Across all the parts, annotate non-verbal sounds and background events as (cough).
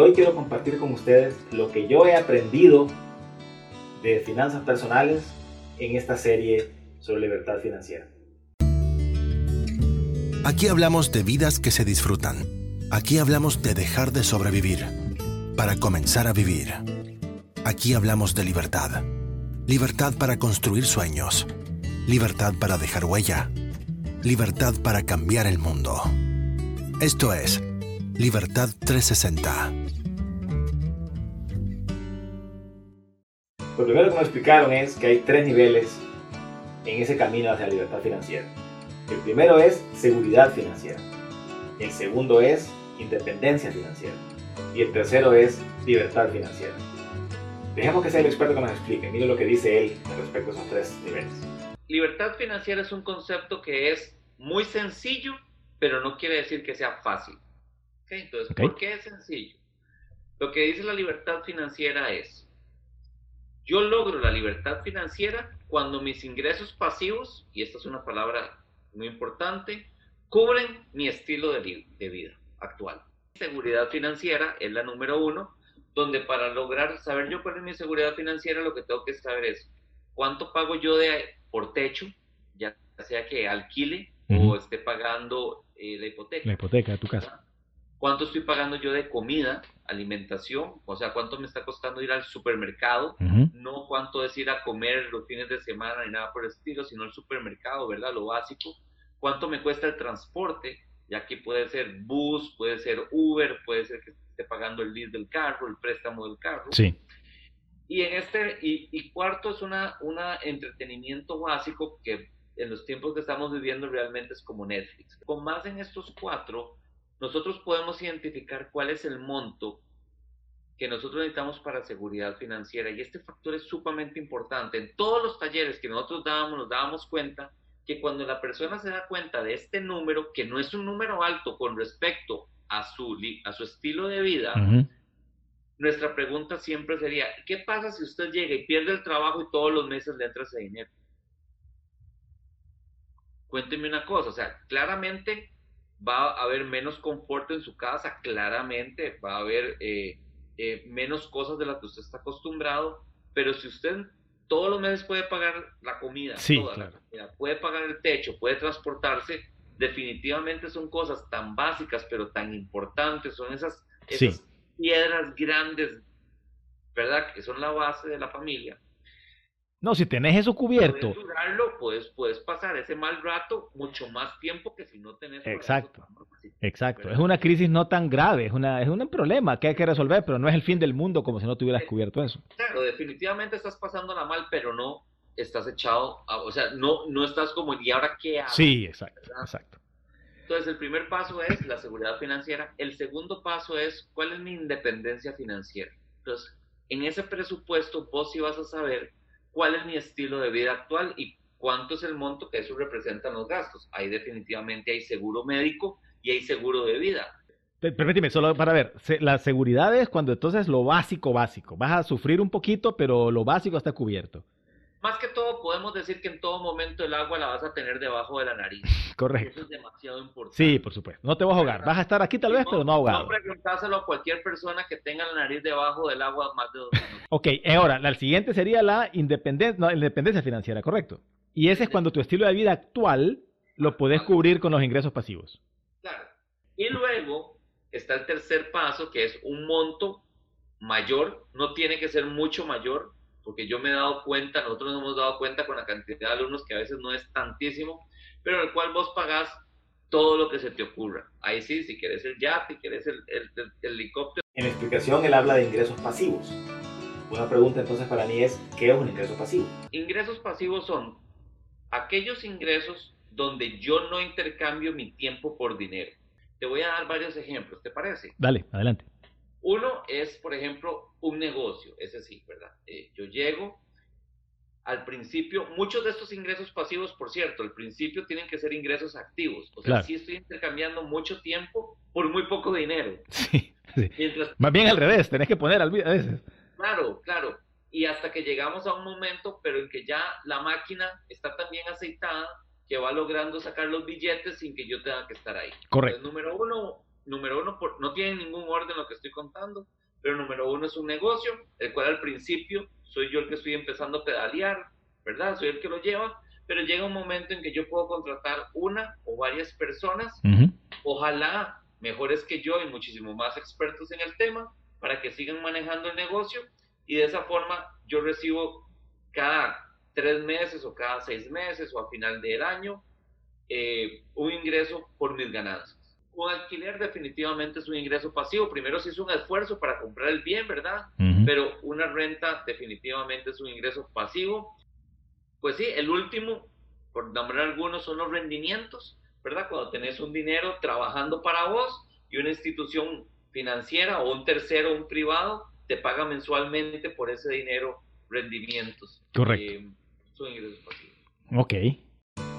Hoy quiero compartir con ustedes lo que yo he aprendido de finanzas personales en esta serie sobre libertad financiera. Aquí hablamos de vidas que se disfrutan. Aquí hablamos de dejar de sobrevivir para comenzar a vivir. Aquí hablamos de libertad. Libertad para construir sueños. Libertad para dejar huella. Libertad para cambiar el mundo. Esto es Libertad 360. Lo primero que me explicaron es que hay tres niveles en ese camino hacia la libertad financiera. El primero es seguridad financiera. El segundo es independencia financiera. Y el tercero es libertad financiera. Dejemos que sea el experto que nos explique. Mire lo que dice él respecto a esos tres niveles. Libertad financiera es un concepto que es muy sencillo, pero no quiere decir que sea fácil. Entonces, ¿por qué es sencillo? Lo que dice la libertad financiera es, yo logro la libertad financiera cuando mis ingresos pasivos, y esta es una palabra muy importante, cubren mi estilo de, de vida actual. Seguridad financiera es la número uno, donde para lograr saber yo cuál es mi seguridad financiera, lo que tengo que saber es cuánto pago yo de por techo, ya sea que alquile o esté pagando eh, la hipoteca. La hipoteca de tu casa cuánto estoy pagando yo de comida, alimentación, o sea, cuánto me está costando ir al supermercado, no cuánto es ir a comer los fines de semana ni nada por el estilo, sino el supermercado, ¿verdad? Lo básico. Cuánto me cuesta el transporte, ya que puede ser bus, puede ser Uber, puede ser que esté pagando el lease del carro, el préstamo del carro. Sí. Y en este, y, cuarto es una, una entretenimiento básico que en los tiempos que estamos viviendo realmente es como Netflix. Con más en estos cuatro, nosotros podemos identificar cuál es el monto que nosotros necesitamos para seguridad financiera y este factor es sumamente importante. En todos los talleres que nosotros dábamos, nos dábamos cuenta que cuando la persona se da cuenta de este número, que no es un número alto con respecto a su, a su estilo de vida, nuestra pregunta siempre sería, ¿qué pasa si usted llega y pierde el trabajo y todos los meses le entra ese dinero? Cuénteme una cosa, o sea, claramente va a haber menos confort en su casa, claramente, va a haber eh, eh, menos cosas de las que usted está acostumbrado, pero si usted todos los meses puede pagar la comida, puede pagar el techo, puede transportarse, definitivamente son cosas tan básicas, pero tan importantes, son esas, piedras grandes, ¿verdad? Que son la base de la familia no, si tenés eso cubierto. Puedes durarlo, puedes, puedes pasar ese mal rato mucho más tiempo que si no tenés. Exacto. Exacto. Es una crisis no tan grave, es, una, es un problema que hay que resolver, pero no es el fin del mundo como si no tuvieras cubierto eso. Claro, definitivamente estás pasándola mal, pero no estás echado, o sea, no, no estás como, ¿y ahora qué hago? Sí, exacto, exacto. Entonces, el primer paso es la seguridad financiera. El segundo paso es, ¿cuál es mi independencia financiera? Entonces, en ese presupuesto, vos sí vas a saber cuál es mi estilo de vida actual y cuánto es el monto que eso representa en los gastos. Ahí definitivamente hay seguro médico y hay seguro de vida. Permíteme, solo para ver, la seguridad es cuando entonces lo básico, básico. Vas a sufrir un poquito, pero lo básico está cubierto. Podemos decir que en todo momento el agua la vas a tener debajo de la nariz. (laughs) Correcto. Eso es demasiado importante. Sí, por supuesto. No te vas a ahogar. Vas a estar aquí tal vez, pero no ahogado. No preguntárselo a cualquier persona que tenga la nariz debajo del agua más de dos minutos. (laughs) ok, ahora, la siguiente sería la independencia, no, independencia financiera, ¿correcto? Y ese es cuando tu estilo de vida actual lo puedes cubrir con los ingresos pasivos. Claro. Y luego está el tercer paso, que es un monto mayor, no tiene que ser mucho mayor, porque yo me he dado cuenta, nosotros nos hemos dado cuenta con la cantidad de alumnos que a veces no es tantísimo, pero el cual vos pagás todo lo que se te ocurra. Ahí sí, si quieres el yate, si quieres el, helicóptero. En la explicación él habla de ingresos pasivos. Una pregunta entonces para mí es, ¿qué es un ingreso pasivo? Ingresos pasivos son aquellos ingresos donde yo no intercambio mi tiempo por dinero. Te voy a dar varios ejemplos, ¿te parece? Dale, adelante. Uno es, por ejemplo, un negocio, ese sí, ¿verdad? Eh, yo llego, al principio, muchos de estos ingresos pasivos, por cierto, al principio tienen que ser ingresos activos. O sea, sí estoy intercambiando mucho tiempo por muy poco dinero. (laughs) Sí, Más bien al revés, tenés que poner al a veces. Claro, claro. Y hasta que llegamos a un momento, pero en que ya la máquina está tan bien aceitada que va logrando sacar los billetes sin que yo tenga que estar ahí. Correcto. número uno, número uno, por, no tiene ningún orden lo que estoy contando, pero número uno es un negocio, el cual al principio soy yo el que estoy empezando a pedalear, ¿verdad? Soy el que lo lleva, pero llega un momento en que yo puedo contratar una o varias personas, ojalá mejores que yo y muchísimo más expertos en el tema, para que sigan manejando el negocio y de esa forma yo recibo cada tres meses o cada seis meses o a final del año eh, un ingreso por mis ganancias. Un alquiler definitivamente es un ingreso pasivo. Primero si es un esfuerzo para comprar el bien, ¿verdad? Pero una renta definitivamente es un ingreso pasivo. Pues sí, el último, por nombrar algunos, son los rendimientos, ¿verdad? Cuando tenés un dinero trabajando para vos y una institución financiera o un tercero, un privado, te paga mensualmente por ese dinero rendimientos. Correcto. Eh, son ingresos pasivos. Ok.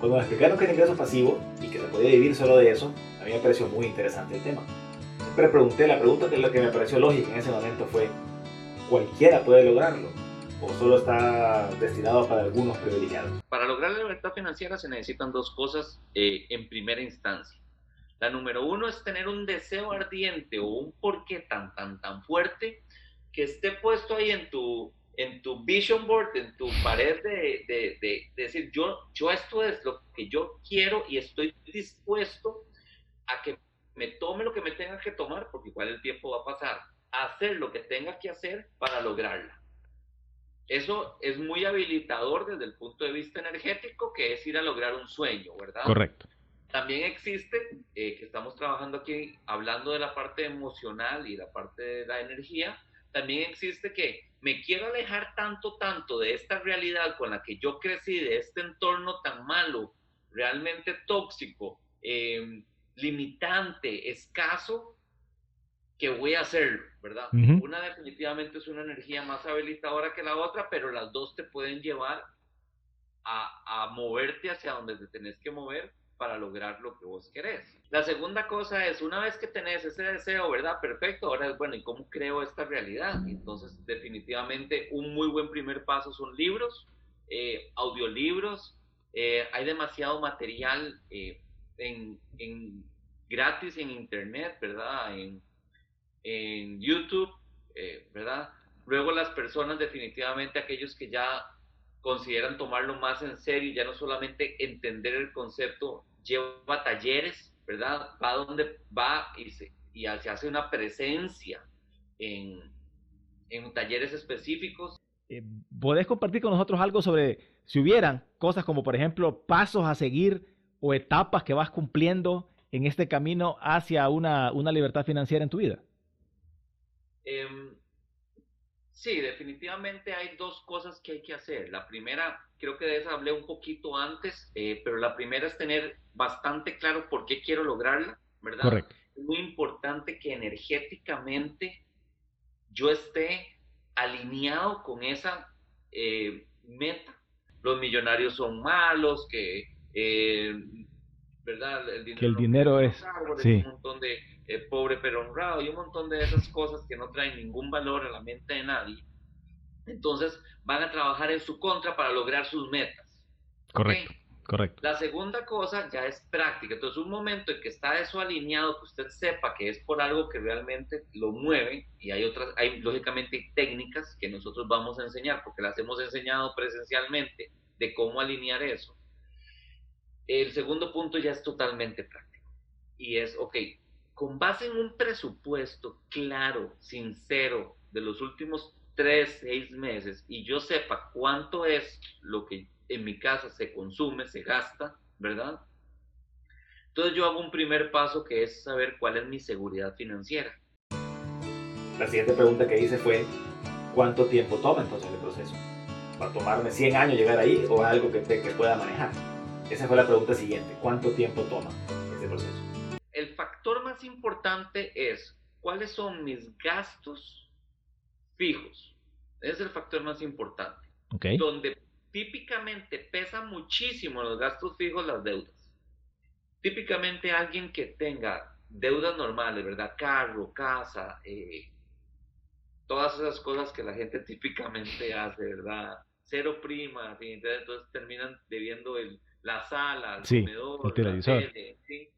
Cuando me explicaron que era ingreso pasivo y que se podía vivir solo de eso, mí me pareció muy interesante el tema. Siempre pregunté, la pregunta que, lo que me pareció lógica en ese momento fue, ¿cualquiera puede lograrlo? ¿O solo está destinado para algunos privilegiados? Para lograr la libertad financiera se necesitan dos cosas eh, en primera instancia. La número uno es tener un deseo ardiente o un porqué tan, tan, tan fuerte que esté puesto ahí en tu, en tu vision board, en tu pared de, de, de, decir, yo, yo esto es lo que yo quiero y estoy dispuesto a que me tome lo que me tenga que tomar, porque igual el tiempo va a pasar, a hacer lo que tenga que hacer para lograrla. Eso es muy habilitador desde el punto de vista energético, que es ir a lograr un sueño, ¿verdad? Correcto. También existe, eh, que estamos trabajando aquí, hablando de la parte emocional y la parte de la energía, también existe que me quiero alejar tanto, tanto de esta realidad con la que yo crecí, de este entorno tan malo, realmente tóxico, em, limitante, escaso, que voy a hacerlo, ¿verdad? Una definitivamente es una energía más habilitadora que la otra, pero las dos te pueden llevar a, a moverte hacia donde te tenés que mover para lograr lo que vos querés. La segunda cosa es, una vez que tenés ese deseo, ¿verdad? Perfecto, ahora es, bueno, ¿y cómo creo esta realidad? Entonces, definitivamente, un muy buen primer paso son libros, eh, audiolibros, eh, hay demasiado material eh, en, en, gratis en Internet, ¿verdad? En, en YouTube, ¿verdad? Luego las personas, definitivamente aquellos que ya consideran tomarlo más en serio, ya no solamente entender el concepto lleva talleres, ¿verdad? Va donde va y se, y hace una presencia en, en talleres específicos. Eh, ¿Podés compartir con nosotros algo sobre si hubieran cosas como, por ejemplo, pasos a seguir o etapas que vas cumpliendo en este camino hacia una, una libertad financiera en tu vida? Eh, Sí, definitivamente hay dos cosas que hay que hacer. La primera, creo que de esa hablé un poquito antes, eh, pero la primera es tener bastante claro por qué quiero lograrla, ¿verdad? Correcto. Es muy importante que energéticamente yo esté alineado con esa eh, meta. Los millonarios son malos, que, eh, ¿verdad? El dinero que el dinero es, sí. un montón de eh, pobre pero honrado y un montón de esas cosas que no traen ningún valor a la mente de nadie. Entonces van a trabajar en su contra para lograr sus metas. Correcto. Correcto. La segunda cosa ya es práctica. Entonces, un momento en que está eso alineado, que usted sepa que es por algo que realmente lo mueve, y hay otras, hay lógicamente técnicas que nosotros vamos a enseñar, porque las hemos enseñado presencialmente, de cómo alinear eso. El segundo punto ya es totalmente práctico. Y es, ok, con base en un presupuesto claro, sincero, de los últimos tres, seis meses, y yo sepa cuánto es lo que en mi casa se consume, se gasta, ¿verdad? Entonces yo hago un primer paso que es saber cuál es mi seguridad financiera. La siguiente pregunta que hice fue, ¿cuánto tiempo toma entonces el proceso? ¿Va a tomarme 100 años llegar ahí o algo que, que pueda manejar? Esa fue la pregunta siguiente, ¿cuánto tiempo toma ese proceso? el factor más importante es cuáles son mis gastos fijos. es el factor más importante. Donde típicamente pesa muchísimo los gastos fijos las deudas. Típicamente alguien que tenga deudas normales, ¿verdad? Carro, casa, eh, todas esas cosas que la gente (laughs) típicamente hace, ¿verdad? Cero prima, entonces terminan debiendo el, la sala, el comedor, el televisor. ¿sí?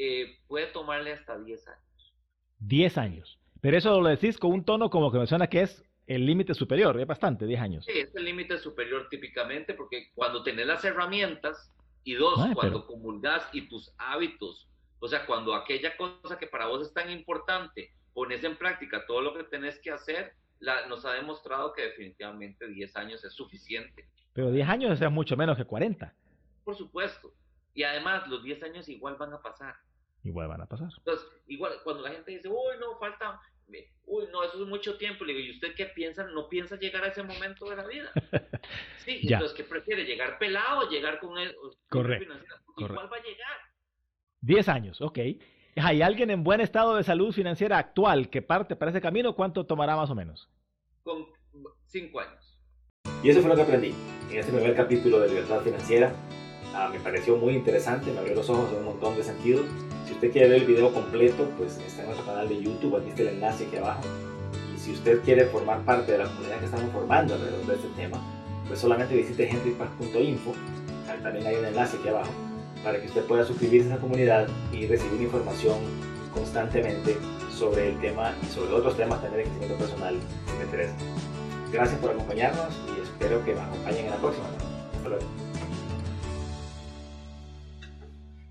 eh, puede tomarle hasta 10 años. 10 años. Pero eso lo decís con un tono como que me suena que es el límite superior, es bastante, 10 años. Sí, es el límite superior típicamente porque cuando tenés las herramientas y dos, cuando comulgas y tus hábitos, o sea, cuando aquella cosa que para vos es tan importante, pones en práctica todo lo que tenés que hacer, la, nos ha demostrado que definitivamente 10 años es suficiente. Pero 10 años es mucho menos que 40. Por supuesto. Y además, los 10 años igual van a pasar. Igual van a pasar. Entonces, igual cuando la gente dice, uy, no, falta, uy, no, eso es mucho tiempo, le digo, ¿y usted qué piensa? ¿No piensa llegar a ese momento de la vida? (laughs) Sí, entonces, ¿qué prefiere? ¿Llegar pelado o llegar con él? Correcto. Igual va a llegar. 10 años, ok. ¿Hay alguien en buen estado de salud financiera actual que parte para ese camino? ¿Cuánto tomará más o menos? Con 5 años. Y eso fue lo que aprendí en este primer capítulo de Libertad Financiera. Ah, me pareció muy interesante, me abrió los ojos en un montón de sentidos. Si usted quiere ver el video completo, pues está en nuestro canal de YouTube, aquí está el enlace aquí abajo. Y si usted quiere formar parte de la comunidad que estamos formando alrededor de este tema, pues solamente visite henrypack.info, también hay un enlace aquí abajo, para que usted pueda suscribirse a esa comunidad y recibir información constantemente sobre el tema y sobre otros temas también de crecimiento personal si me interesa. Gracias por acompañarnos y espero que nos acompañen en la próxima. Hasta luego.